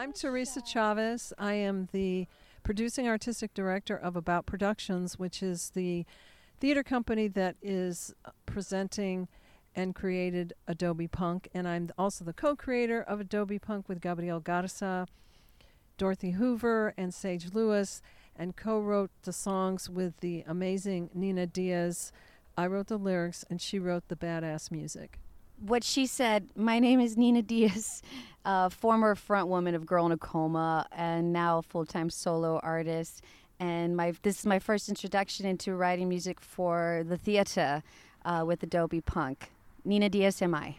I'm Theresa Chavez. I am the producing artistic director of About Productions, which is the theater company that is uh, presenting and created Adobe Punk. And I'm also the co creator of Adobe Punk with Gabriel Garza, Dorothy Hoover, and Sage Lewis, and co wrote the songs with the amazing Nina Diaz. I wrote the lyrics, and she wrote the badass music. What she said, my name is Nina Diaz, uh, former frontwoman of Girl in a Coma, and now a full time solo artist. And my this is my first introduction into writing music for the theater uh, with Adobe Punk. Nina Diaz am I.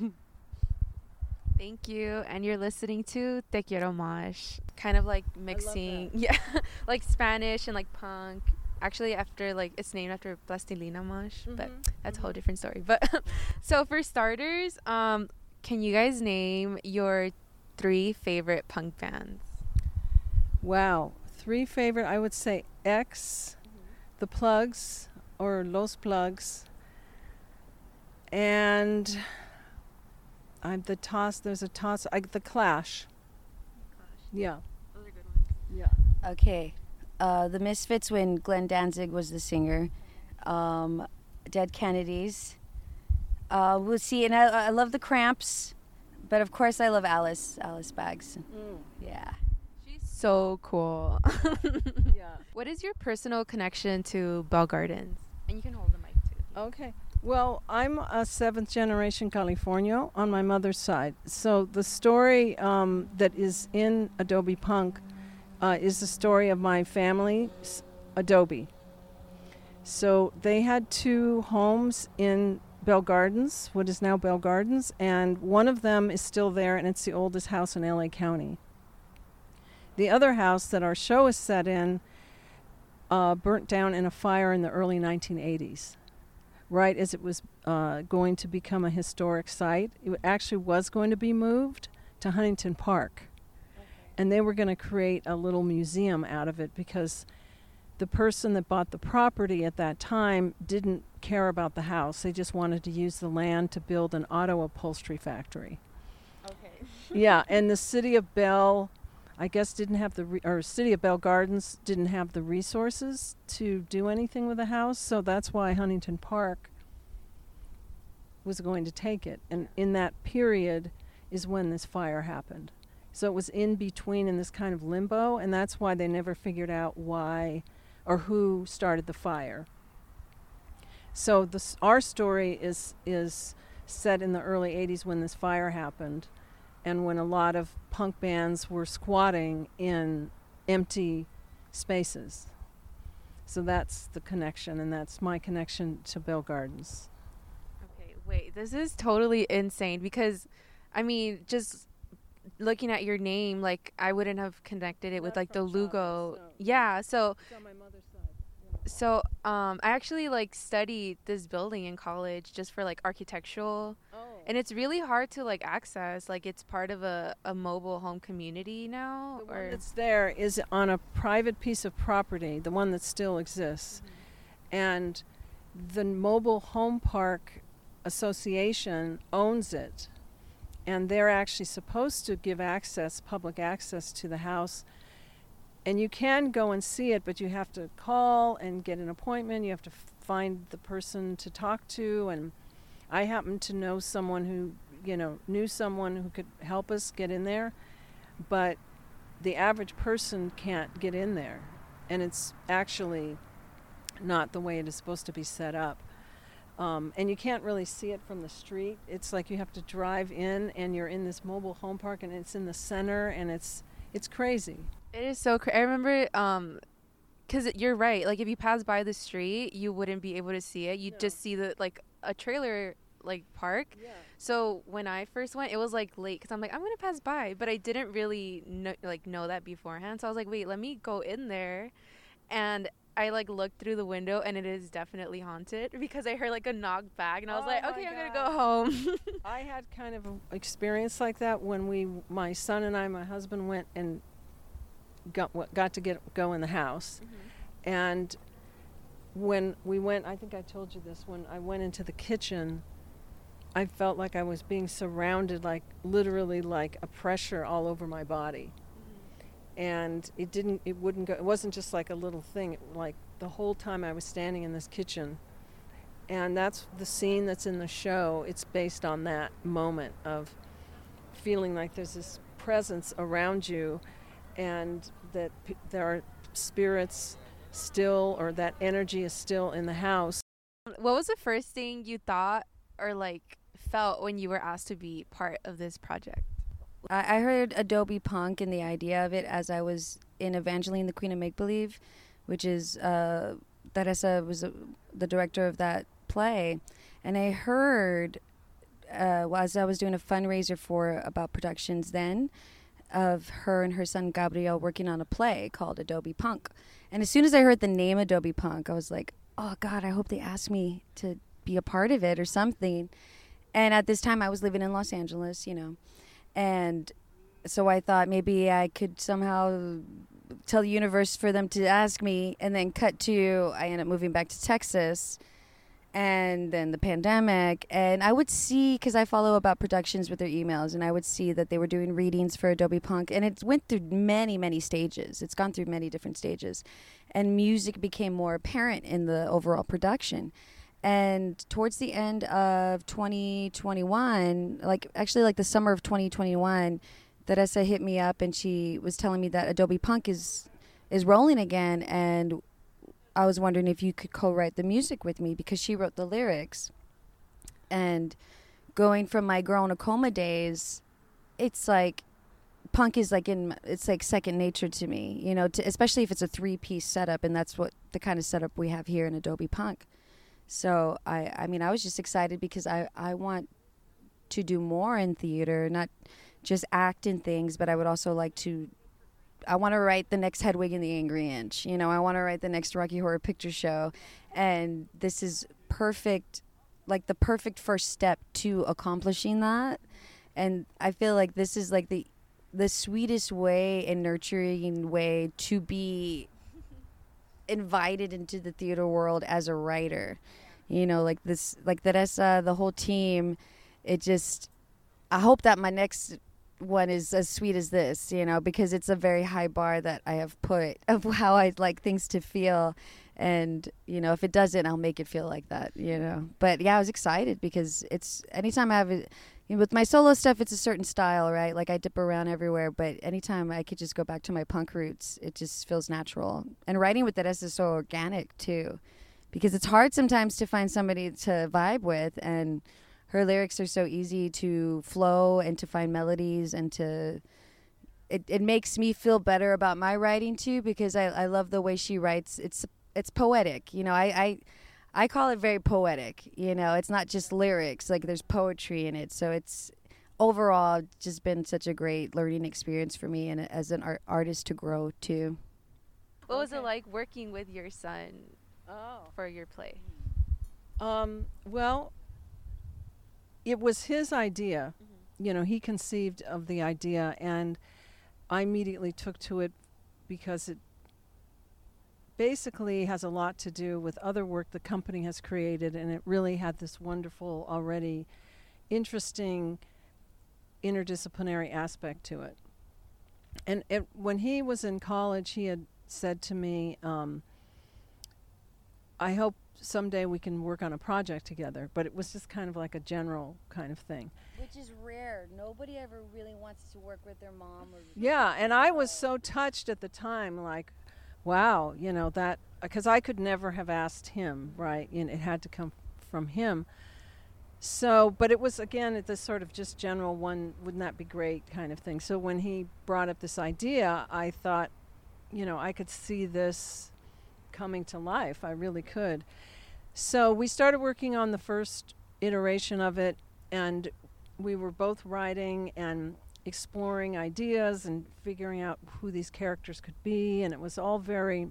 Thank you. And you're listening to Te Quiero Mosh. Kind of like mixing, yeah, like Spanish and like punk. Actually, after like it's named after Plastilina Mosh, mm-hmm. but that's mm-hmm. a whole different story. But so for starters, um, can you guys name your three favorite punk bands? Wow, three favorite. I would say X, mm-hmm. the Plugs, or Los Plugs, and I'm the toss. There's a toss. I, the Clash. Clash. Yeah. Those are good ones. Yeah. Okay. Uh, the Misfits when Glenn Danzig was the singer. Um, Dead Kennedys. Uh, we'll see, and I, I love the Cramps, but of course I love Alice. Alice Bags. Mm. Yeah. She's so cool. yeah. What is your personal connection to Bell Gardens? And you can hold the mic too. Okay. Well, I'm a seventh generation Californio on my mother's side. So the story um, that is in Adobe Punk uh, is the story of my family, Adobe. So they had two homes in Bell Gardens, what is now Bell Gardens, and one of them is still there, and it's the oldest house in LA County. The other house that our show is set in uh, burnt down in a fire in the early 1980s right as it was uh, going to become a historic site. It actually was going to be moved to Huntington Park. And they were going to create a little museum out of it because the person that bought the property at that time didn't care about the house. They just wanted to use the land to build an auto upholstery factory. Okay. yeah, and the city of Bell I guess didn't have the re- or City of Bell Gardens didn't have the resources to do anything with the house, so that's why Huntington Park was going to take it. And in that period is when this fire happened. So it was in between in this kind of limbo, and that's why they never figured out why or who started the fire. So this, our story is is set in the early 80s when this fire happened and when a lot of punk bands were squatting in empty spaces. So that's the connection, and that's my connection to Bell Gardens. Okay, wait, this is totally insane because, I mean, just looking at your name, like I wouldn't have connected it with like the Lugo. Yeah, so so um i actually like studied this building in college just for like architectural oh. and it's really hard to like access like it's part of a, a mobile home community now the or one that's there is on a private piece of property the one that still exists mm-hmm. and the mobile home park association owns it and they're actually supposed to give access public access to the house and you can go and see it, but you have to call and get an appointment. You have to find the person to talk to. And I happen to know someone who, you know, knew someone who could help us get in there, but the average person can't get in there. And it's actually not the way it is supposed to be set up. Um, and you can't really see it from the street. It's like you have to drive in, and you're in this mobile home park, and it's in the center, and it's it's crazy. It is so crazy. I remember, um, because you're right. Like if you pass by the street, you wouldn't be able to see it. You no. just see the like a trailer like park. Yeah. So when I first went, it was like late because I'm like I'm gonna pass by, but I didn't really know like know that beforehand. So I was like, wait, let me go in there, and I like looked through the window and it is definitely haunted because I heard like a knock back and I was oh like, okay, I'm gonna go home. I had kind of an experience like that when we, my son and I, my husband went and got got to get go in the house, mm-hmm. and when we went, I think I told you this when I went into the kitchen. I felt like I was being surrounded, like literally like a pressure all over my body. And it didn't, it wouldn't go, it wasn't just like a little thing, it, like the whole time I was standing in this kitchen. And that's the scene that's in the show. It's based on that moment of feeling like there's this presence around you and that p- there are spirits still or that energy is still in the house. What was the first thing you thought or like felt when you were asked to be part of this project? I, heard Adobe Punk and the idea of it as I was in Evangeline, the Queen of Make Believe, which is uh, Theresa was uh, the director of that play, and I heard uh, as I was doing a fundraiser for About Productions then of her and her son Gabriel working on a play called Adobe Punk. And as soon as I heard the name Adobe Punk, I was like, oh God, I hope they ask me to be a part of it or something. And at this time, I was living in Los Angeles, you know. And so I thought maybe I could somehow tell the universe for them to ask me and then cut to I end up moving back to Texas and then the pandemic. And i would see because i follow about productions with their emails and i would see that they were doing readings for adobe punk and it went through many many stages. It's gone through many different stages. And music became more apparent in the overall production and towards the end of 2021 like actually like the summer of 2021 Theresa hit me up and she was telling me that adobe punk is is rolling again and I was wondering if you could co-write the music with me because she wrote the lyrics. And going from my Girl in a Coma days, it's like punk is like in it's like second nature to me, you know, to, especially if it's a three-piece setup and that's what the kind of setup we have here in Adobe Punk. So I I mean, I was just excited because I I want to do more in theater, not just act in things, but I would also like to I want to write the next Hedwig and the Angry Inch. You know, I want to write the next Rocky Horror Picture Show, and this is perfect, like the perfect first step to accomplishing that. And I feel like this is like the the sweetest way and nurturing way to be invited into the theater world as a writer. You know, like this, like Theresa, uh, the whole team. It just, I hope that my next one is as sweet as this, you know, because it's a very high bar that I have put of how I'd like things to feel. And, you know, if it doesn't, I'll make it feel like that, you know. But yeah, I was excited because it's anytime I have it, you know, with my solo stuff, it's a certain style, right? Like I dip around everywhere, but anytime I could just go back to my punk roots, it just feels natural. And writing with that is so organic too, because it's hard sometimes to find somebody to vibe with. And, her lyrics are so easy to flow and to find melodies and to it, it makes me feel better about my writing too because I, I love the way she writes it's it's poetic you know I, I I call it very poetic you know it's not just lyrics like there's poetry in it so it's overall just been such a great learning experience for me and as an art, artist to grow too what was it like working with your son oh. for your play um, well it was his idea. Mm-hmm. You know, he conceived of the idea, and I immediately took to it because it basically has a lot to do with other work the company has created, and it really had this wonderful, already interesting interdisciplinary aspect to it. And it, when he was in college, he had said to me, um, I hope someday we can work on a project together. But it was just kind of like a general kind of thing. Which is rare. Nobody ever really wants to work with their mom. yeah, and I was so touched at the time, like, wow, you know that because I could never have asked him, right? And it had to come from him. So, but it was again this sort of just general one, wouldn't that be great kind of thing. So when he brought up this idea, I thought, you know, I could see this coming to life. I really could. So we started working on the first iteration of it, and we were both writing and exploring ideas and figuring out who these characters could be, and it was all very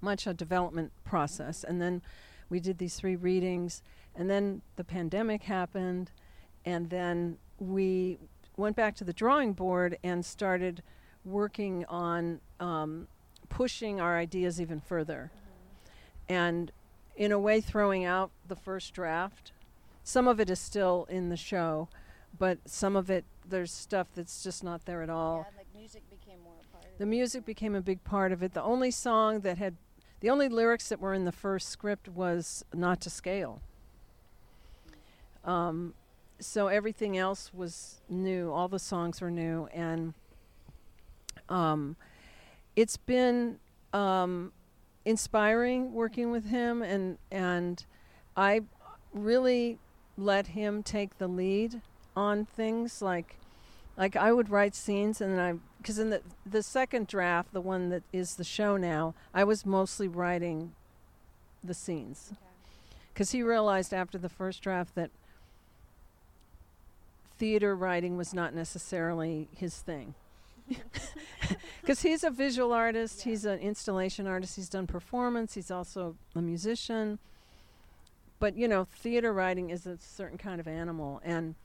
much a development process. And then we did these three readings, and then the pandemic happened, and then we went back to the drawing board and started working on um, pushing our ideas even further. Mm-hmm. And in a way, throwing out the first draft some of it is still in the show, but some of it there's stuff that's just not there at all. like music became more a part of The music became a big part of it. The only song that had, the only lyrics that were in the first script was "Not to Scale." Um, so everything else was new. All the songs were new, and um, it's been um, inspiring working with him, and and I really let him take the lead on things like like I would write scenes and then I because in the the second draft, the one that is the show now, I was mostly writing the scenes because he realized after the first draft that theater writing was not necessarily his thing. Because he's a visual artist, he's an installation artist, he's done performance, he's also a musician. But you know, theater writing is a certain kind of animal. And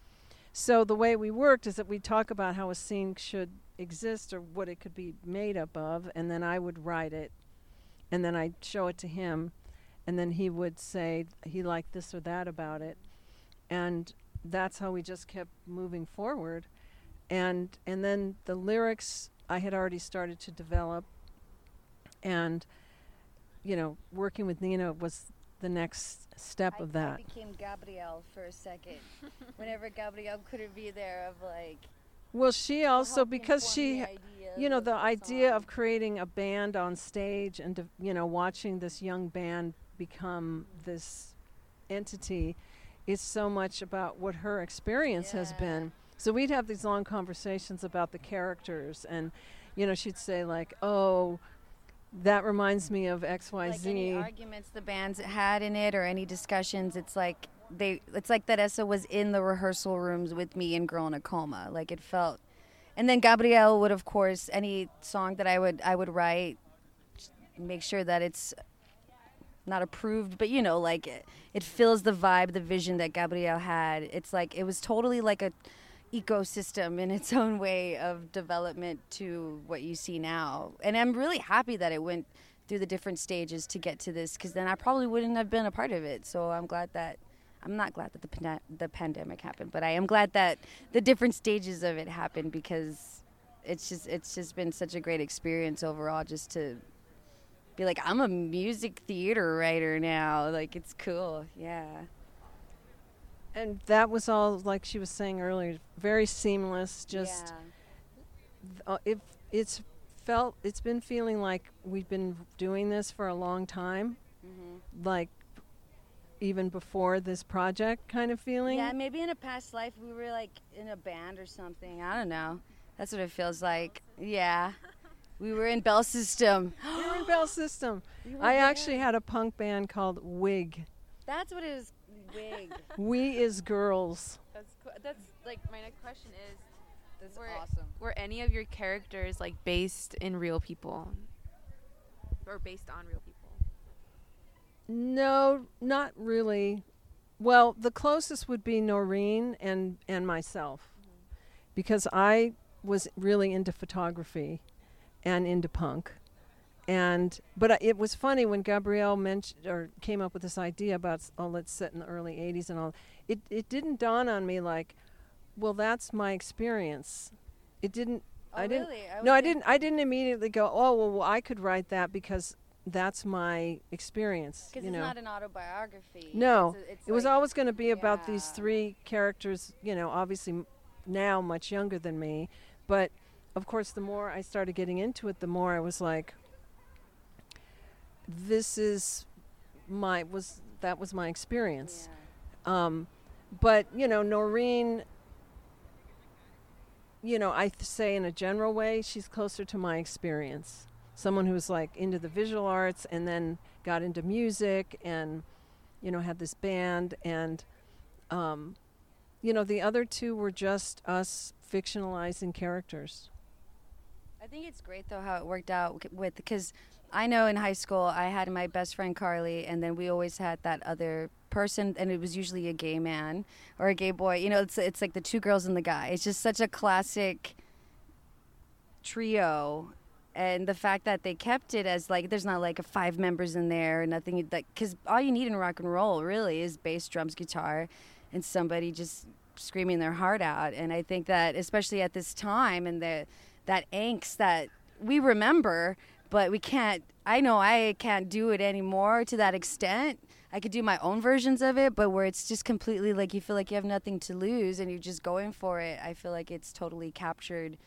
so the way we worked is that we talk about how a scene should exist or what it could be made up of, and then I would write it, and then I'd show it to him, and then he would say he liked this or that about it. And that's how we just kept moving forward and and then the lyrics I had already started to develop and you know working with Nina was the next step I, of that I became Gabriel for a second. Whenever Gabriel couldn't be there, of like. well she also because she you know the idea song. of creating a band on stage and de- you know watching this young band become this entity is so much about what her experience has been so we'd have these long conversations about the characters and you know she'd say like oh that reminds me of xyz like any arguments the bands had in it or any discussions it's like they it's like that Essa was in the rehearsal rooms with me in Girl in a Coma. Like it felt and then Gabriel would of course any song that I would I would write make sure that it's not approved but you know like it, it fills the vibe the vision that Gabriel had. It's like it was totally like a ecosystem in its own way of development to what you see now. And I'm really happy that it went through the different stages to get to this because then I probably wouldn't have been a part of it. So I'm glad that I'm not glad that the the pandemic happened, but I am glad that the different stages of it happened because it's just it's just been such a great experience overall just to be like I'm a music theater writer now. Like it's cool. Yeah. And that was all like she was saying earlier very seamless just yeah. th- uh, if it's felt it's been feeling like we've been doing this for a long time Mhm. like even before this project kind of feeling Yeah, maybe in a past life we were like in a band or something. I don't know. That's what it feels like. Yeah. We were in Bell System. we were in bell system i there. actually had a punk band called wig That's what it was. Wig. we is girls That's cool. That's like my next question is: That's We're- awesome. Were any of your characters like based in real people, or based on real people? no not really well the closest would be noreen and and myself mm-hmm. because i was really into photography and into punk and but it was funny when Gabriel mentioned or came up with this idea about oh let's set in the early 80s and all it it didn't dawn on me like well that's my experience it didn't Oh, I didn't really? no I didn't I didn't immediately go oh well, well I could write that because that's my experience Because it's know not an autobiography. No, It's a- it's it was always going to be about these three characters, you know, obviously m- now much younger than me. But of course, the more I started getting into it, the more I was like, this is my, was, that was my experience. Yeah. Um, but, you know, Noreen, you know, I th- say in a general way, she's closer to my experience. Someone who's like into the visual arts and then got into music and, you know, had this band. And, um, you know, the other two were just us fictionalizing characters. I think it's great though how it worked out with because I know in high school I had my best friend Carly, and then we always had that other person, and it was usually a gay man or a gay boy. You know, it's it's like the two girls and the guy. It's just such a classic trio. And the fact that they kept it as like there's not like a five members in there, nothing like because all you need in rock and roll really is bass, drums, guitar, and somebody just screaming their heart out. And I think that especially at this time and the that angst that we remember, but we can't. I know I can't do it anymore to that extent. I could do my own versions of it, but where it's just completely like you feel like you have nothing to lose and you're just going for it. I feel like it's totally captured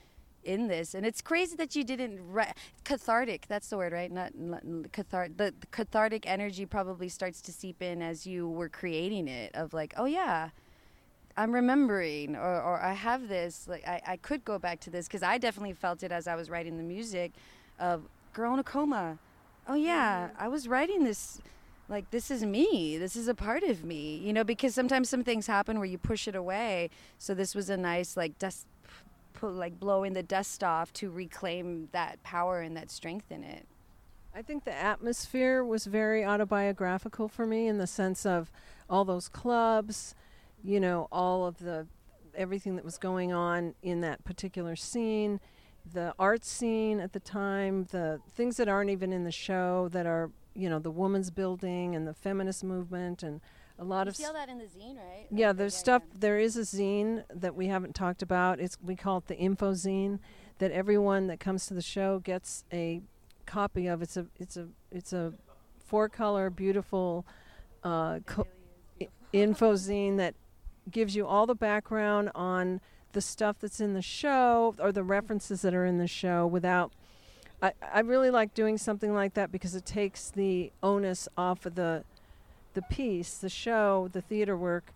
in this, and it's crazy that you didn't re- cathartic. That's the word, right? Not, not cathart. The, the cathartic energy probably starts to seep in as you were creating it. Of like, oh yeah, I'm remembering, or, or I have this. Like I, I could go back to this because I definitely felt it as I was writing the music of Girl in a Coma. Oh yeah, mm-hmm. I was writing this. Like this is me. This is a part of me. You know, because sometimes some things happen where you push it away. So this was a nice like dust, like blowing the dust off to reclaim that power and that strength in it. I think the atmosphere was very autobiographical for me in the sense of all those clubs you know, all of the everything that was going on in that particular scene, the art scene at the time, the things that aren't even in the show that are, you know, the woman's building and the feminist movement and a lot you of feel that in the zine, right? Yeah, there's yeah, stuff. There is a zine that we haven't talked about. It's we call it the info zine, that everyone that comes to the show gets a copy of. It's a it's a it's a four color beautiful, uh, co- beautiful. info zine that gives you all the background on the stuff that's in the show or the references that are in the show without I, I really like doing something like that because it takes the onus off of the the piece, the show, the theater work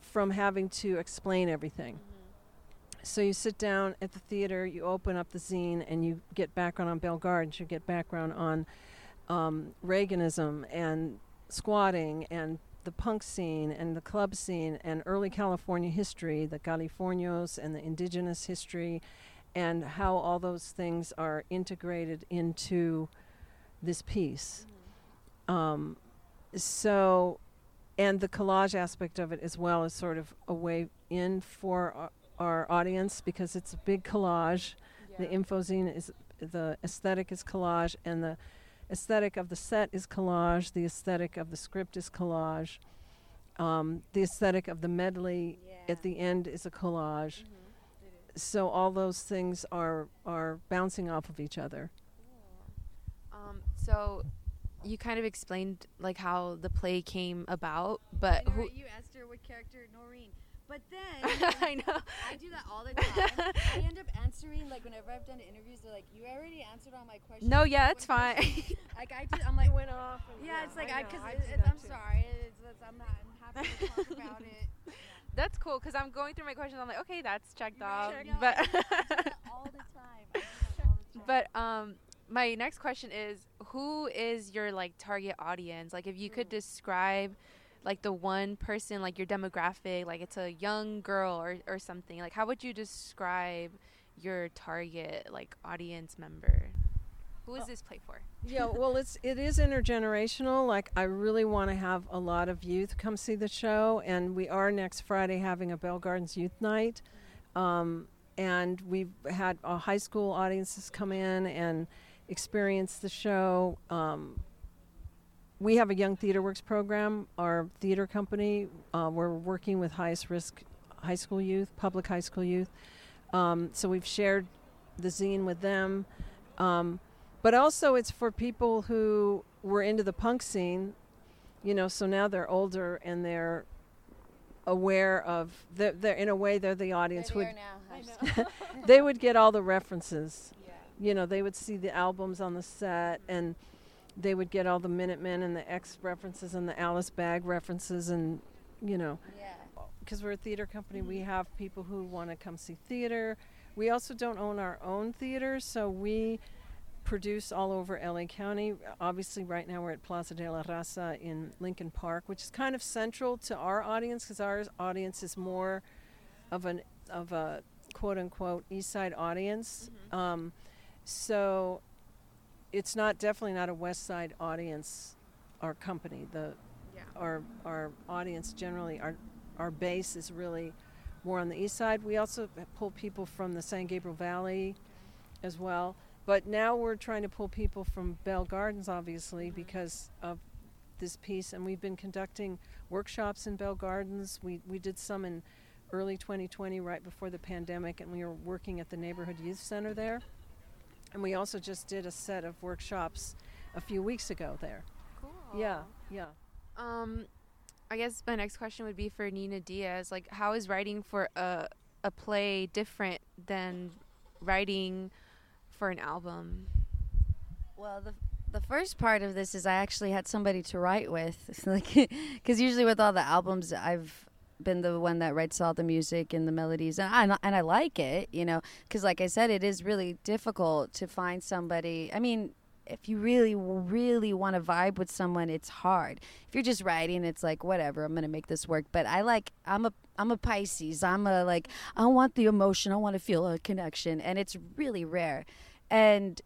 from having to explain everything. Mm-hmm. So you sit down at the theater, you open up the zine, and you get background on Bell Gardens, you get background on um, Reaganism and squatting and the punk scene and the club scene and early California history, the Californios and the indigenous history, and how all those things are integrated into this piece. Mm-hmm. Um, so, and the collage aspect of it as well is sort of a way in for our, our audience because it's a big collage. Yeah. The infozine is the aesthetic is collage, and the aesthetic of the set is collage, the aesthetic of the script is collage, um, the aesthetic of the medley yeah. at the end is a collage. Mm-hmm. So all those things are are bouncing off of each other. Cool. Um, so you kind of explained like how the play came about, but who you asked her what character Noreen. But then I know I do that all the time. I end up answering like whenever I've done interviews, they're like, "You already answered all my questions." No, yeah, it's fine. like I, I'm like, went off. yeah, yeah, it's like I, because I'm too. sorry, it's, it's, I'm, not, I'm happy to talk about it. Yeah. That's cool because I'm going through my questions. I'm like, okay, that's checked off. but all the time. But um, my next question is, who is your like target audience? Like, if you could mm. describe like the one person like your demographic like it's a young girl or, or something like how would you describe your target like audience member? Who is this play for? yeah well it's it is intergenerational like i really want to have a lot of youth come see the show and we are next friday having a bell gardens youth night um, and we've had uh, high school audiences come in and experience the show um, we have a Young Theater Works program. Our theater company, uh, we're working with highest risk high school youth, public high school youth. Um, so we've shared the zine with them. Um, but also, it's for people who were into the punk scene, you know, so now they're older and they're aware of, they're, they're in a way, they're the audience. Would, they would get all the references. Yeah. You know, they would see the albums on the set and they would get all the Minutemen and the X references and the Alice Bag references and you know because we're a theater company we have people who want to come see theater. We also don't own our own theater so we produce all over LA County. Obviously right now we're at Plaza de la Raza in Lincoln Park which is kind of central to our audience because our audience is more of an of a quote unquote east side audience. Mm-hmm. um, so it's not definitely not a West Side audience. Our company, the yeah. our our audience generally, our our base is really more on the east side. We also pull people from the San Gabriel Valley as well. But now we're trying to pull people from Bell Gardens, obviously, mm-hmm. because of this piece, and we've been conducting workshops in Bell Gardens. We we did some in early 2020, right before the pandemic, and we were working at the neighborhood youth center there. And we also just did a set of workshops a few weeks ago there. Cool. Yeah, yeah. Um, I guess my next question would be for Nina Diaz. Like, how is writing for a a play different than writing for an album? Well, the the first part of this is I actually had somebody to write with, like, because usually with all the albums, I've been the one that writes all the music and the melodies, and I and I like it, you know, because like I said, it is really difficult to find somebody. I mean, if you really, really want to vibe with someone, it's hard. If you're just writing, it's like whatever, I'm gonna make this work. But I like, I'm a, I'm a Pisces. I'm a like, I want the emotion. I want to feel a connection, and it's really rare. And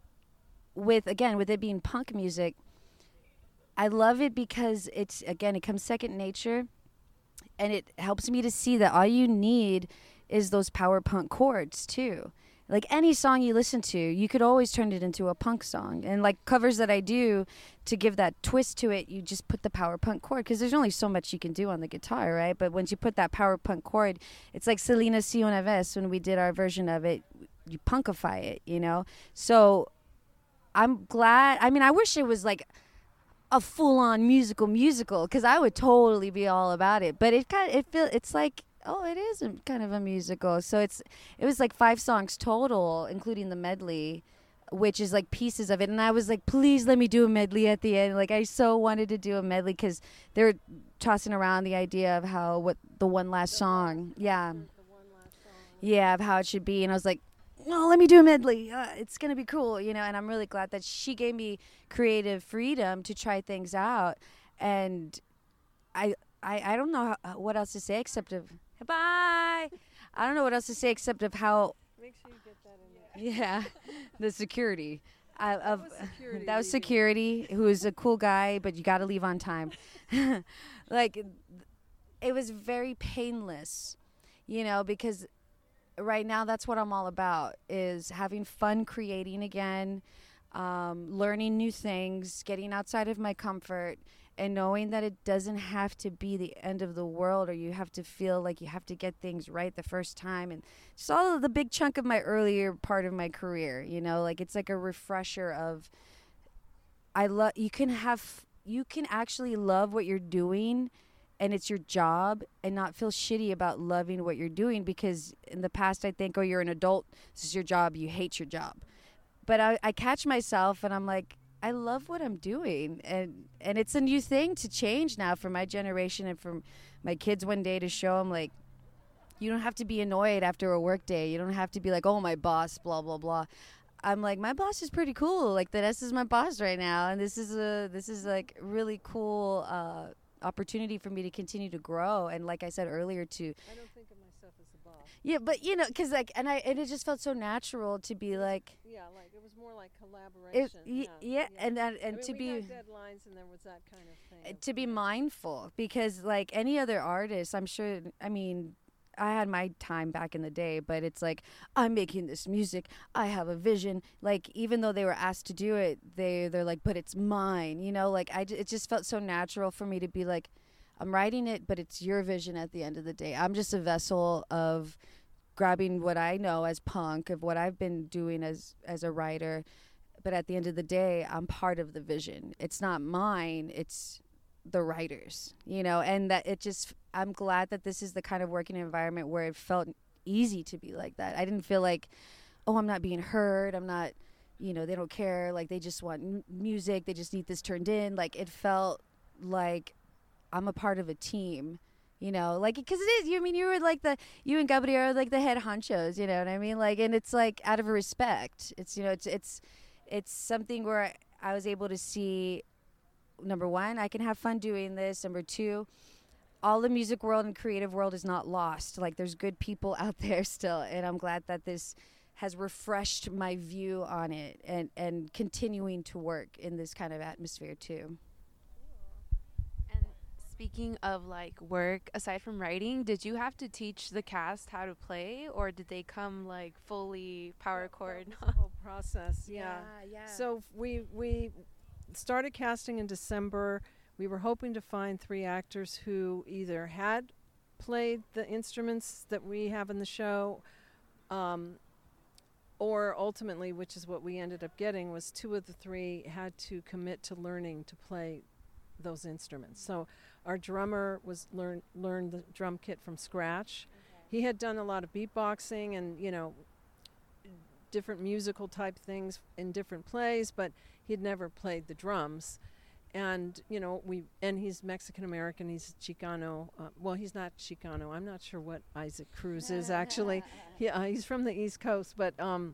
with again, with it being punk music, I love it because it's again, it comes second nature, and it helps me to see that all you need is those power punk chords too like any song you listen to, you could always turn it into a punk song. And like covers that I do to give that twist to it, you just put the power punk chord because there's only so much you can do on the guitar, right? But once you put that power punk chord, it's like Selena Si when we did our version of it, you punkify it, you know? So I'm glad. I mean, I wish it was like a full-on musical musical because I would totally be all about it. But it kind of it feel it's like oh, it is kind of a musical. So it's it was like five songs total, including the medley, which is like pieces of it. And I was like, please let me do a medley at the end. Like I so wanted to do a medley because they were tossing around the idea of how what the one last song, yeah, yeah, of how it should be. And I was like. No, let me do a medley. Uh, it's gonna be cool, you know. And I'm really glad that she gave me creative freedom to try things out, and I I, I don't know how, what else to say except of Bye. I don't know what else to say except of how. Make sure you get that in there. Yeah, the security. I, That of, was security that was security who is a cool guy, but you got to leave on time. like, it was very painless, you know, because right now that's what I'm all about is having fun creating again, um, learning new things, getting outside of my comfort, and knowing that it doesn't have to be the end of the world or you have to feel like you have to get things right the first time and just all the big chunk of my earlier part of my career you know? Like it's like a refresher of i love you can have you can actually love what you're doing and it's your job and not feel shitty about loving what you're doing because in the past i think oh you're an adult this is your job you hate your job but i, I catch myself and i'm like I love what I'm doing, and and it's a new thing to change now for my generation and for my kids one day to show them like, you don't have to be annoyed after a work day. You don't have to be like, oh my boss, blah blah blah. I'm like, my boss is pretty cool. Like this is my boss right now, and this is a this is like really cool uh, opportunity for me to continue to grow. And like I said earlier, to I don't think of myself as the boss. yeah, but you know, cause like, and I and it just felt so natural to be like, Yeah, like it was more like collaboration. it, y- yeah, yeah, and that I and mean, to be. deadlines, and there was that kind of thing. to be mindful because like any other artist i'm sure i mean i had my time back in the day but it's like i'm making this music. I have a vision. Like even though they were asked to do it they they're like but it's mine you know? Like I it just felt so natural for me to be like i'm writing it but it's your vision at the end of the day. I'm just a vessel of grabbing what i know as punk of what i've been doing as as a writer. But at the end of the day i'm part of the vision. It's not mine. It's the writers you know and that it just i'm glad that this is the kind of working environment where it felt easy to be like that. I didn't feel like oh i'm not being heard i'm not you know they don't care like they just want m- music they just need this turned in. Like it felt like i'm a part of a team you know like because it is you I mean you were like the you and gabriel are like the head honchos you know what i mean? Like and it's like out of respect. It's you know it's it's it's something where I, I was able to see number one i can have fun doing this number two all the music world and creative world is not lost like there's good people out there still and i'm glad that this has refreshed my view on it and and continuing to work in this kind of atmosphere too And speaking of like work, aside from writing, did you have to teach the cast how to play, or did they come like fully power chord? the whole process. Yeah. yeah So we we started casting in December. we were hoping to find three actors who either had played the instruments that we have in the show, um, or ultimately, which is what we ended up getting, was two of the three had to commit to learning to play those instruments. So our drummer was learn learned the drum kit from scratch. He had done a lot of beatboxing and you know different musical type things in different plays, but he'd never played the drums. And you know we and he's Mexican American. He's Chicano. Uh, well, he's not Chicano. I'm not sure what Isaac Cruz is actually. He, uh, he's from the East Coast, but um,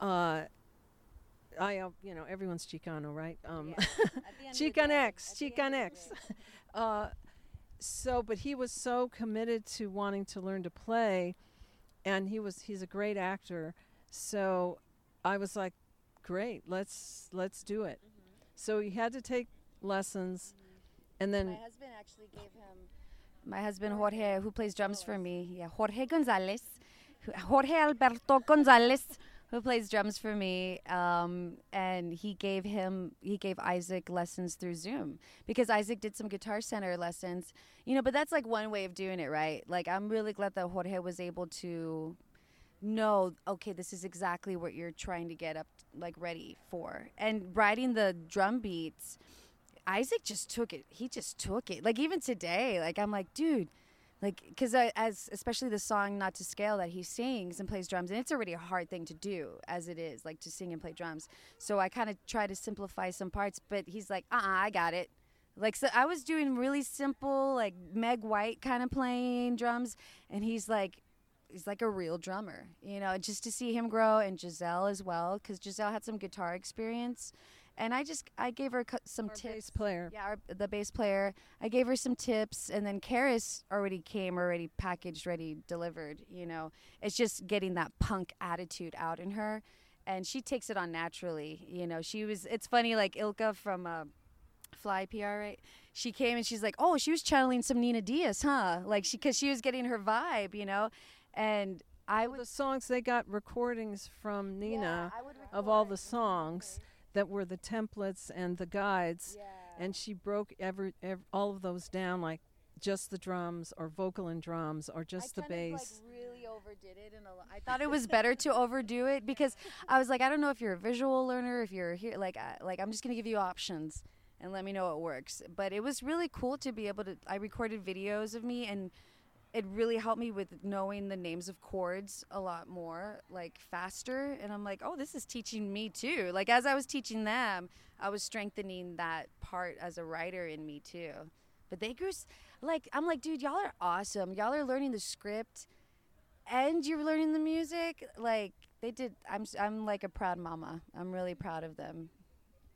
uh, I uh, you know everyone's Chicano, right? Um, Chicanx, Chicanx. uh, so, but he was so committed to wanting to learn to play, and he was he's a great actor. So, I was like, great, let's let's do it. Mm-hmm. So he had to take lessons, mm-hmm. and then my husband actually gave him. My husband Jorge, who plays drums for me, yeah, Jorge Gonzalez, Jorge Alberto Gonzalez who plays drums for me, um, and he gave him he gave Isaac lessons through Zoom because Isaac did some Guitar Center lessons, you know. But that's like one way of doing it, right? Like I'm really glad that Jorge was able to know, okay, this is exactly what you're trying to get up like ready for, and writing the drum beats. Isaac just took it. He just took it. Like even today, like I'm like, dude like because as especially the song not to scale that he sings and plays drums and it's already a hard thing to do as it is like to sing and play drums so i kind of try to simplify some parts but he's like uh-uh i got it like so i was doing really simple like meg white kind of playing drums and he's like he's like a real drummer you know just to see him grow and giselle as well because giselle had some guitar experience and I just I gave her some our tips. Bass player. Yeah, our, the bass player. I gave her some tips, and then Karis already came, already packaged, ready, delivered. You know, it's just getting that punk attitude out in her, and she takes it on naturally. You know, she was. It's funny, like Ilka from. Uh, Fly PR, right? She came and she's like, "Oh, she was channeling some Nina Diaz, huh? Like she, cause she was getting her vibe, you know." And I would, the songs they got recordings from Nina yeah, of all the songs, that were the templates and the guides, yeah. and she broke every, every, all of those down like just the drums or vocal and drums or just I the bass. Like, really overdid it, and I thought it was better to overdo it because I was like, I don't know if you're a visual learner, if you're here, like, I, like I'm just gonna give you options and let me know what works. But it was really cool to be able to. I recorded videos of me and it really helped me with knowing the names of chords a lot more like faster. And i'm like oh this is teaching me too. Like as i was teaching them i was strengthening that part as a writer in me too. But they grew like i'm like dude y'all are awesome. Y'all are learning the script and you're learning the music. Like they did i'm i'm like a proud mama. I'm really proud of them.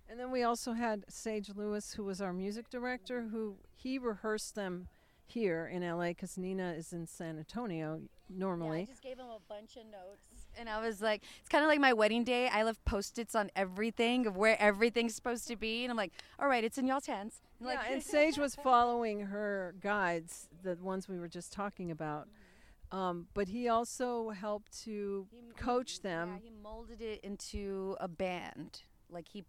And then we also had sage lewis who was our music director who he rehearsed them here in LA because Nina is in San Antonio normally. Yeah, I just gave him a bunch of notes. And I was like, it's kind of like my wedding day. I left post its on everything of where everything's supposed to be. And I'm like, all right, it's in y'all's hands. And yeah, like, and Sage was following her guides, the ones we were just talking about. Um, but he also helped to he, coach them. Yeah, he molded it into a band. Like he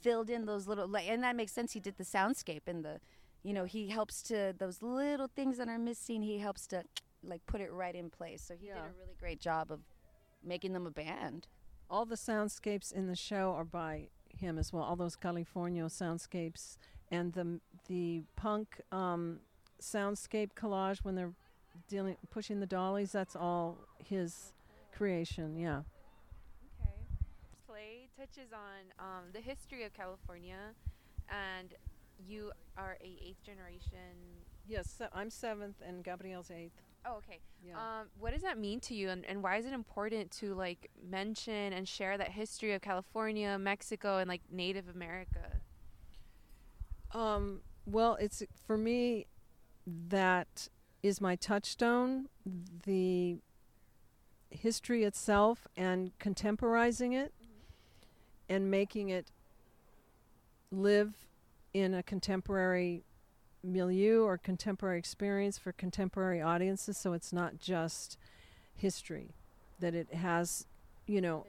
filled in those little, like, and that makes sense. He did the soundscape and the you know, he helps to those little things that are missing. He helps to like put it right in place. So he yeah. did a really great job of making them a band. All the soundscapes in the show are by him as well. All those California soundscapes and the the punk um, soundscape collage when they're dealing pushing the dollies. That's all his creation. Yeah. Okay. Play touches on um, the history of California and you are a eighth generation. Yes, I'm seventh, and Gabriel's eighth. Oh, okay. Yeah. Um, what does that mean to you, and, and why is it important to like mention and share that history of California, Mexico, and like Native America? Um, well, it's for me that is my touchstone. The history itself and contemporizing it mm-hmm. and making it live in a contemporary milieu or contemporary experience for contemporary audiences so it's not just history that it has you know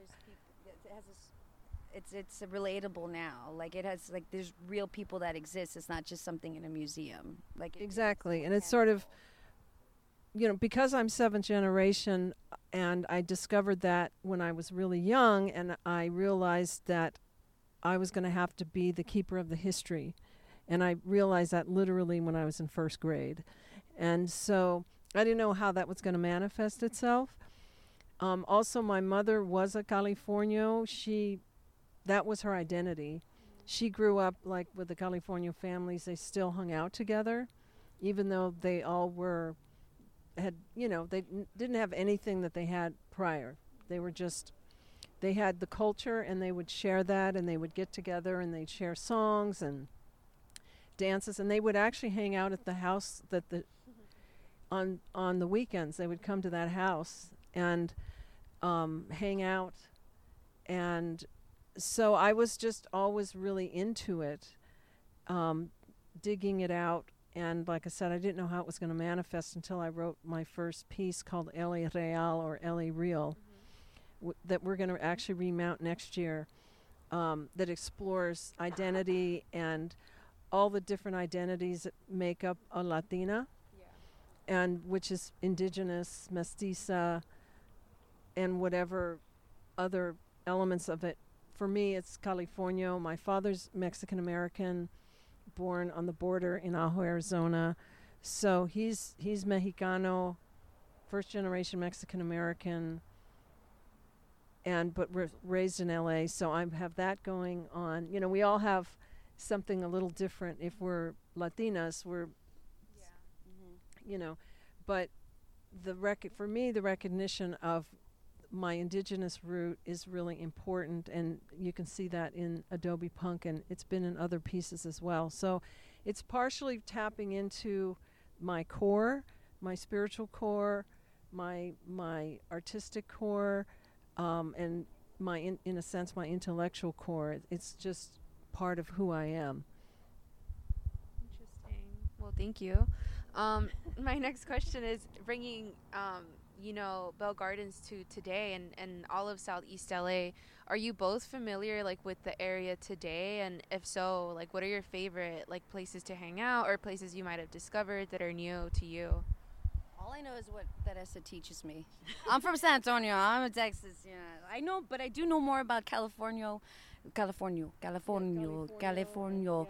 it's it's relatable now. Like it has like there's real people that exist. It's not just something in a museum. Like Exactly. And it's sort of, you know, because I'm seventh generation and I discovered that when I was really young and I realized that I was going to have to be the keeper of the history. And I realized that literally when I was in first grade. And so I didn't know how that was going to manifest itself. Um, also, my mother was a Californio. She, that was her identity. She grew up like with the California families. They still hung out together even though they all were had you know they n- didn't have anything that they had prior they were just they had the culture and they would share that and they would get together and they'd share songs and dances. And they would actually hang out at the house that the on on the weekends. They would come to that house and um, hang out. And so i was just always really into it um, digging it out. And like I said, I didn't know how it was going to manifest until I wrote my first piece called El Real or El Real w- that we're going to actually remount next year um, that explores identity and all the different identities that make up a Latina and which is indigenous, mestiza, and whatever other elements of it. For me, it's Californio. My father's Mexican American born on the border in Ajo, Arizona. So he's he's Mexicano, first generation Mexican American, and but we're raised in L.A. So I have that going on. You know, we all have something a little different. If we're Latinas, we're, mm-hmm. you know, but the rec- for me the recognition of my indigenous root is really important and you can see that in Adobe Punk and it's been in other pieces as well. So it's partially tapping into my core, my spiritual core, my my artistic core, um, and my in, in a sense my intellectual core. It's just part of who I am. Interesting. Well, thank you. Um, my next question is bringing, um, you know, Bell Gardens to today and, and all of Southeast LA. Are you both familiar, like, with the area today? And if so, like, what are your favorite, like, places to hang out or places you might have discovered that are new to you? All I know is what Theresa teaches me. I'm from San Antonio. I'm in Texas. Yeah, I know, but I do know more about California, California, California, California, uh,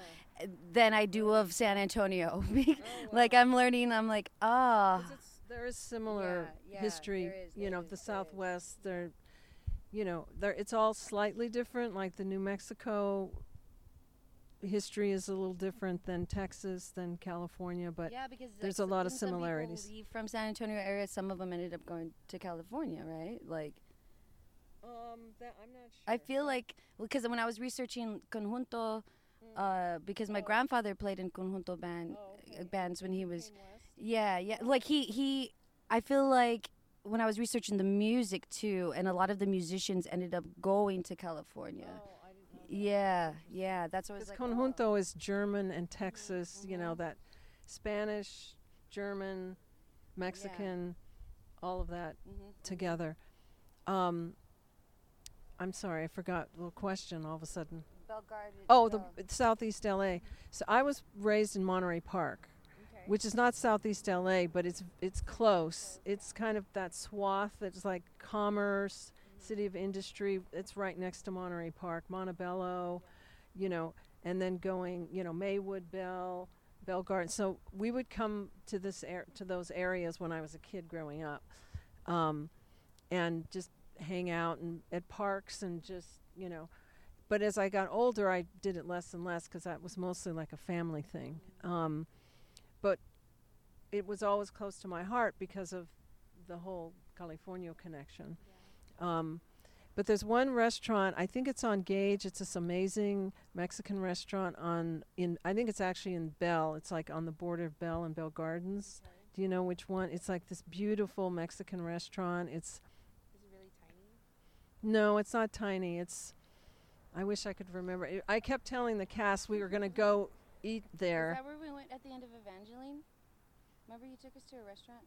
than I do of San Antonio. like I'm learning. I'm like, ah. it's- there is similar Yeah, yeah, history. there is, you know, is, the. Southwest. They're, you know, there. It's all slightly different. Like the New Mexico history is a little different than Texas, than California. But yeah, because like, there's a lot of didn't some similarities. leave from San Antonio area. Some of them ended up going to California, right? Like um, that, I'm not sure. I feel like because when I was researching conjunto, Mm. uh, because my Oh. grandfather played in conjunto band Oh, uh, okay. bands when he was west? Yeah, yeah. Like he he I feel like when I was researching the music too and a lot of the musicians ended up going to California. Oh, Yeah, yeah, that's what I was Because like. oh. conjunto is German and Texas, you know, that Spanish, German, Mexican, all of that Mhm. together. Um, I'm sorry, I forgot the question all of a sudden. Oh, the Southeast LA. So I was raised in Monterey Park, which is not Southeast LA, but it's it's close. It's kind of that swath that's like commerce, city of industry. It's right next to Monterey Park, Montebello, you know, and then going, you know, Maywood, Bell, Bell Garden. So we would come to this air to those areas when I was a kid growing up, um, and just hang out and at parks and just you know. But as I got older, I did it less and less because that was mostly like a family thing. Um, but it was always close to my heart because of the whole California connection. Um, but there's one restaurant. I think it's on Gage. It's this amazing Mexican restaurant on in. I think it's actually in Bell. It's like on the border of Bell and Bell Gardens. Do you know which one? It's like this beautiful Mexican restaurant. It's Is it really tiny? no, it's not tiny. It's. I wish I could remember. I- I kept telling the cast we were going to go eat Is there. that where we went at the end of Evangeline? Remember you took us to a restaurant?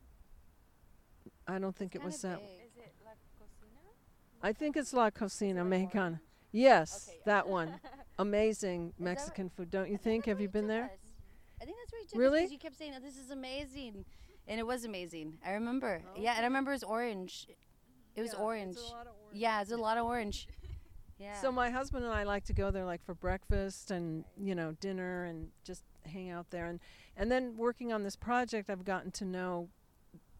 I don't think it was that. big. Is it La Cocina? I think it's La Cocina Mexicana. Yes, Okay, yeah. that one. Amazing Mexican food, don't you I think? Have you been there? us. I think that's where you took Really? Because you kept saying, oh, "This is amazing," and it was amazing. I remember. Oh, Yeah, and I remember it was orange. It was orange. Yeah, it's a lot of orange. Yeah. So my husband and I like to go there like for breakfast and you know dinner and just hang out there and and then working on this project I've gotten to know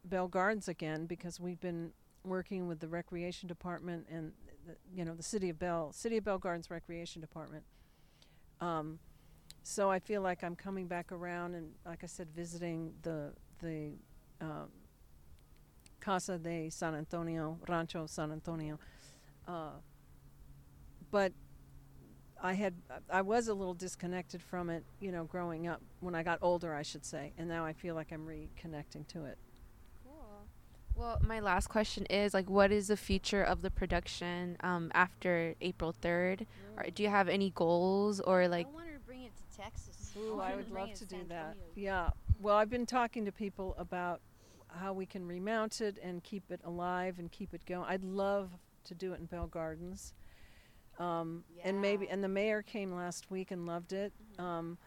Bell Gardens again because we've been working with the recreation department and the, you know the city of Bell City of Bell Gardens recreation department. Um, so I feel like I'm coming back around and like I said visiting the the um, Casa de San Antonio Rancho San Antonio. Uh, but I had I was a little disconnected from it, you know, growing up when I got older, I should say, and now I feel like I'm reconnecting to it. Cool. Well, my last question is like, what is the future of the production um, after April third? Or do you have any goals or like? I want to bring it to Texas. Ooh, wanted I would love to do that. Antonio. Yeah. Well, I've been talking to people about how we can remount it and keep it alive and keep it going. I'd love to do it in Bell Gardens. Um, and maybe and the mayor came last week and loved it. Um,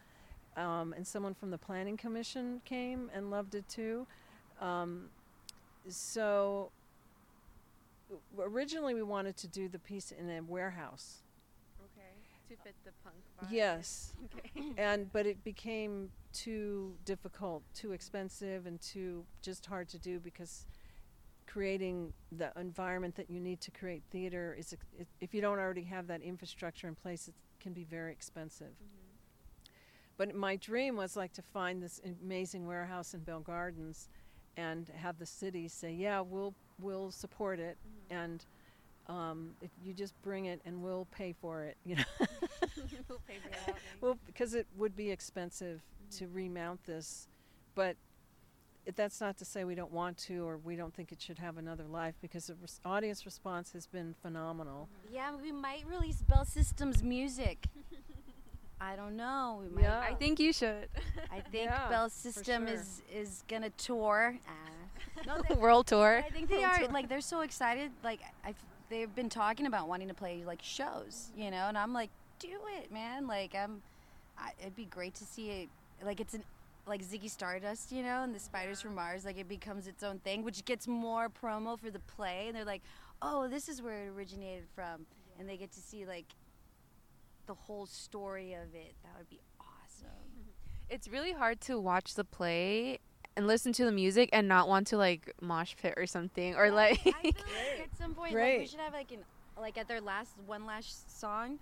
um, and someone from the planning commission came and loved it too. Um, so originally we wanted to do the piece in a warehouse. Okay. To fit the punk. vibe. Yes. Okay. and but it became too difficult, too expensive, and too just hard to do because creating the environment that you need to create theater is it, if you don't already have that infrastructure in place, it can be very expensive. Mm-hmm. But my dream was like to find this amazing warehouse in Bell Gardens, and have the city say, "Yeah, we'll we'll support it, mm-hmm. and um, if you just bring it, and we'll pay for it," you know. we'll pay for that. Well, because it would be expensive to mm-hmm. remount this, but it, that's not to say we don't want to or we don't think it should have another life because the res- audience response has been phenomenal. Mm-hmm. Yeah, we might release Bell Systems music. I don't know. We might. Yeah. I think you should. I think Yeah, Bell System sure. is is gonna tour. Uh, no, World tour. I think they are. Like they're so excited. Like I, they've been talking about wanting to play like shows, you know. And I'm like, do it, man. Like I'm. I, it'd be great to see it. Like it's an like Ziggy Stardust, you know, and the Spiders from Mars. Like it becomes its own thing, which gets more promo for the play. And they're like, oh, this is where it originated from, and they get to see like the whole story of it. That would be awesome. It's really hard to watch the play and listen to the music and not want to like mosh pit or something or like. I feel like at some point, like, we should have like an like at their last one last song,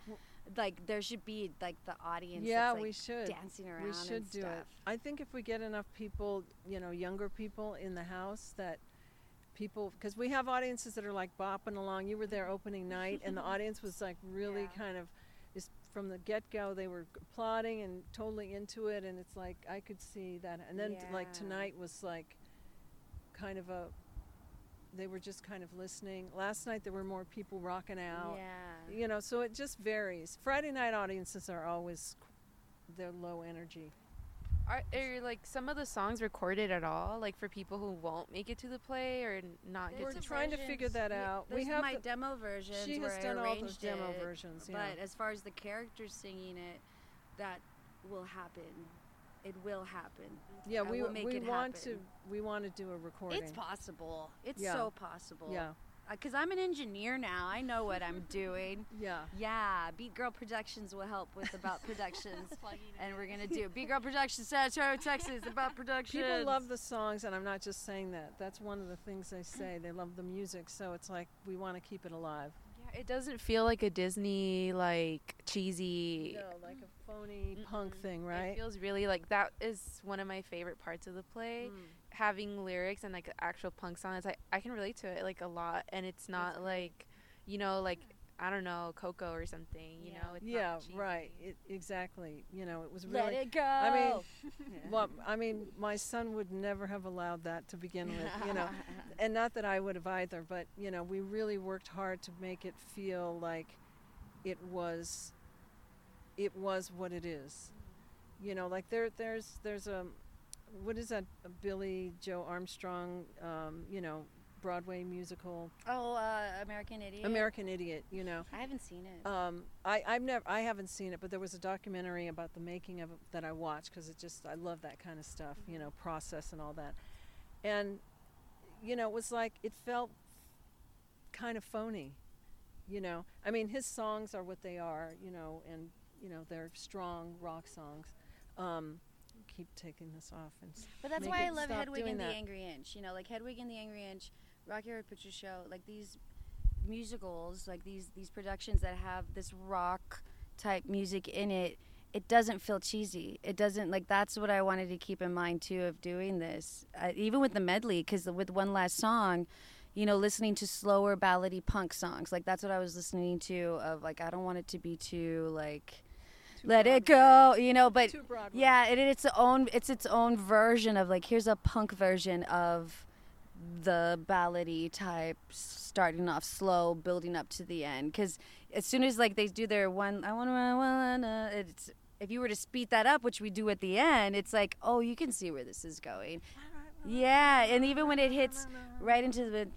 like there should be like the audience. yeah, that's, like, we should. dancing around. We should and do stuff. it. I think if we get enough people, you know, younger people in the house that people because we have audiences that are like bopping along. You were there opening night and the audience was like really Yeah. kind of is from the get-go they were plotting and totally into it and it's like I could see that and then like tonight was like kind of a they were just kind of listening. Last night there were more people rocking out Yeah. you know so it just varies friday night audiences are always they're low energy Are, are like some of the songs recorded at all? Like for people who won't make it to the play or not There's get we're to the trying to figure that yeah, out we There's have my the- demo versions. she has done all those demo it, versions yeah But as far as the characters singing it, that will happen. It will happen. yeah I we, will make we it want happen. to we want to do a recording It's possible. It's Yeah. so possible. yeah Because I'm an engineer now. I know what I'm doing. yeah Yeah, Beat Girl Productions will help with About Productions. and we're going to do Beat Girl Productions, Antonio, Texas, About Productions. people love the songs and i'm not just saying that that's one of the things they say they love the music so it's like we want to keep it alive Yeah, it doesn't feel like a Disney like cheesy. no like a phony punk Mm-mm. thing right? It feels really like that is one of my favorite parts of the play. Mm. Having lyrics and like actual punk songs, I I can relate to it like a lot, and it's not like, you know, like I don't know, Coco or something. You Yeah. know, it's yeah cheesy. right it, exactly you know it was really. Let really it go. I mean, Yeah. Well, I mean, my son would never have allowed that to begin with, you know. and not that I would have either, but, you know, we really worked hard to make it feel like it was it was what it is. Mm. You know, like there there's there's a what is that a Billie Joe Armstrong um, you know, Broadway musical, Oh, uh, American Idiot. American Idiot. You know, I haven't seen it. um, I I've never I haven't seen it, but there was a documentary about the making of it that I watched because it just I love that kind of stuff. You know, process and all that, and you know, it was like it felt kind of phony. You know, I mean, his songs are what they are. You know, and you know they're strong rock songs. Um, keep taking this off and. But that's why I love Hedwig and the. Angry Inch. You know, like Hedwig and the Angry Inch, Rocky Horror Picture Show, like these musicals, like these these productions that have this rock type music in it. It doesn't feel cheesy. It doesn't like that's what I wanted to keep in mind too of doing this. Uh, even with the medley, because with one last song, you know, listening to slower ballady punk songs, like that's what I was listening to. Of like, I don't want it to be too like, let it go, you know. But Too yeah, it, it's its own it's its own version of like here's a punk version of the ballady type starting off slow building up to the end. Cuz as soon as like they do their one I want to wanna it's if you were to speed that up which we do at the end it's like oh you can see where this is going. Yeah and even when it hits right into the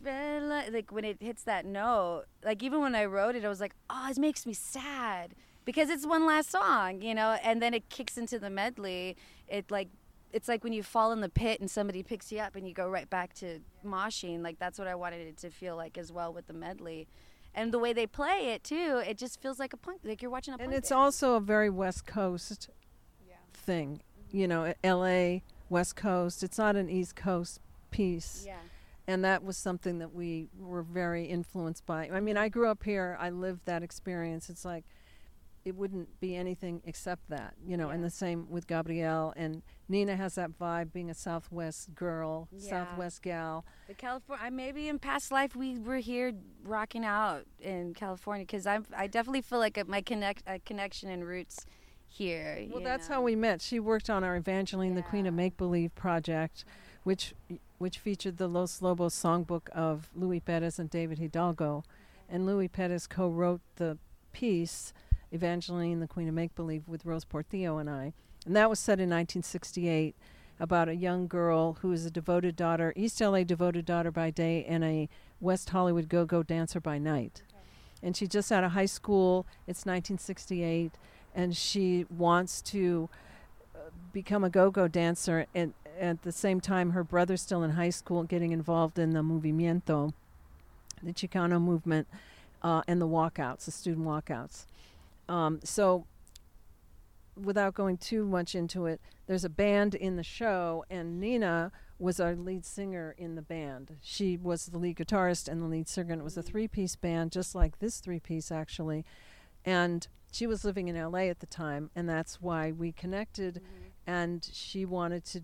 like when it hits that note like even when i wrote it i was like oh it makes me sad because it's one last song you know and then it kicks into the medley it like it's like when you fall in the pit and somebody picks you up and you go right back to moshing like that's what i wanted it to feel like as well with the medley and the way they play it too it just feels like a punk like you're watching a punk. And it's band. also a very West Coast Yeah. thing. You know, L.A. West Coast. It's not an East Coast piece. yeah And that was something that we were very influenced by. I mean, I grew up here. I lived that experience. It's like it wouldn't be anything except that, you know. And the same with Gabriel and Nina has that vibe, being a Southwest girl, Yeah. Southwest gal. The California, maybe in past life we were here rocking out in California because I'm I definitely feel like my connect a connection and roots here. Well, that's know. how we met. She worked on our Evangeline, the Queen of Make Believe project, which which featured the Los Lobos songbook of Louie Perez and David Hidalgo, and Louie Perez co-wrote the piece Evangeline, the Queen of Make Believe with Rose Portillo and I, and that was set in 1968 about a young girl who is a devoted daughter, East LA devoted daughter by day, and a West Hollywood go-go dancer by night. And she's just out of high school. It's 1968 and she wants to uh, become a go-go dancer and at the same time her brother's still in high school getting involved in the movimiento the chicano movement uh, and the walkouts the student walkouts um, so without going too much into it there's a band in the show and nina was our lead singer in the band she was the lead guitarist and the lead singer and it was a three-piece band just like this three-piece actually and she was living in LA at the time, and that's why we connected. Mm-hmm. And she wanted to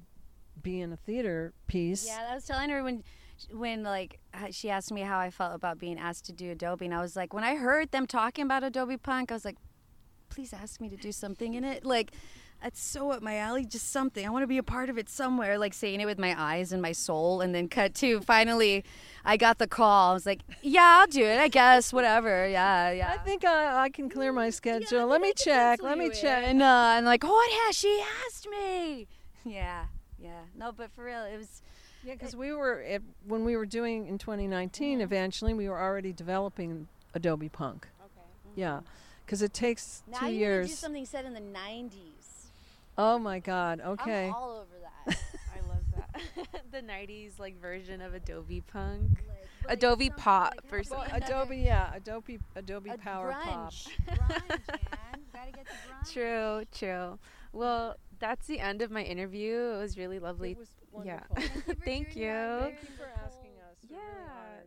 be in a theater piece. Yeah, I was telling her when, when like she asked me how I felt about being asked to do Adobe, and I was like, when I heard them talking about Adobe Punk, I was like, please ask me to do something in it. Like, it's so up my alley. Just something. I want to be a part of it somewhere. Like saying it with my eyes and my soul, and then cut to finally, I got the call. I was like, yeah, I'll do it. I guess whatever. Yeah, yeah. I think I, I can clear my schedule. Let me check. Let me check. And uh, and like, what has she asked me? Yeah, yeah. No, but for real, it was. Yeah, because we were at, when we were doing in 2019. Eventually, we were already developing Adobe Punk. Okay. Yeah, because it takes Now two you need to do something set in the '90s. Oh my God. Okay. I'm all over that. I love that. the 90s like version of Adobe Punk. Like, like Adobe something Pop like for have some- Well, Adobe, yeah, Adobe, Adobe a Power Pop. grunge. grunge, man. Gotta get the grunge. True, true. Well, that's the end of my interview. It was really lovely. It was Yeah. Thank you. Thank you for asking us. We're really Yeah. honored.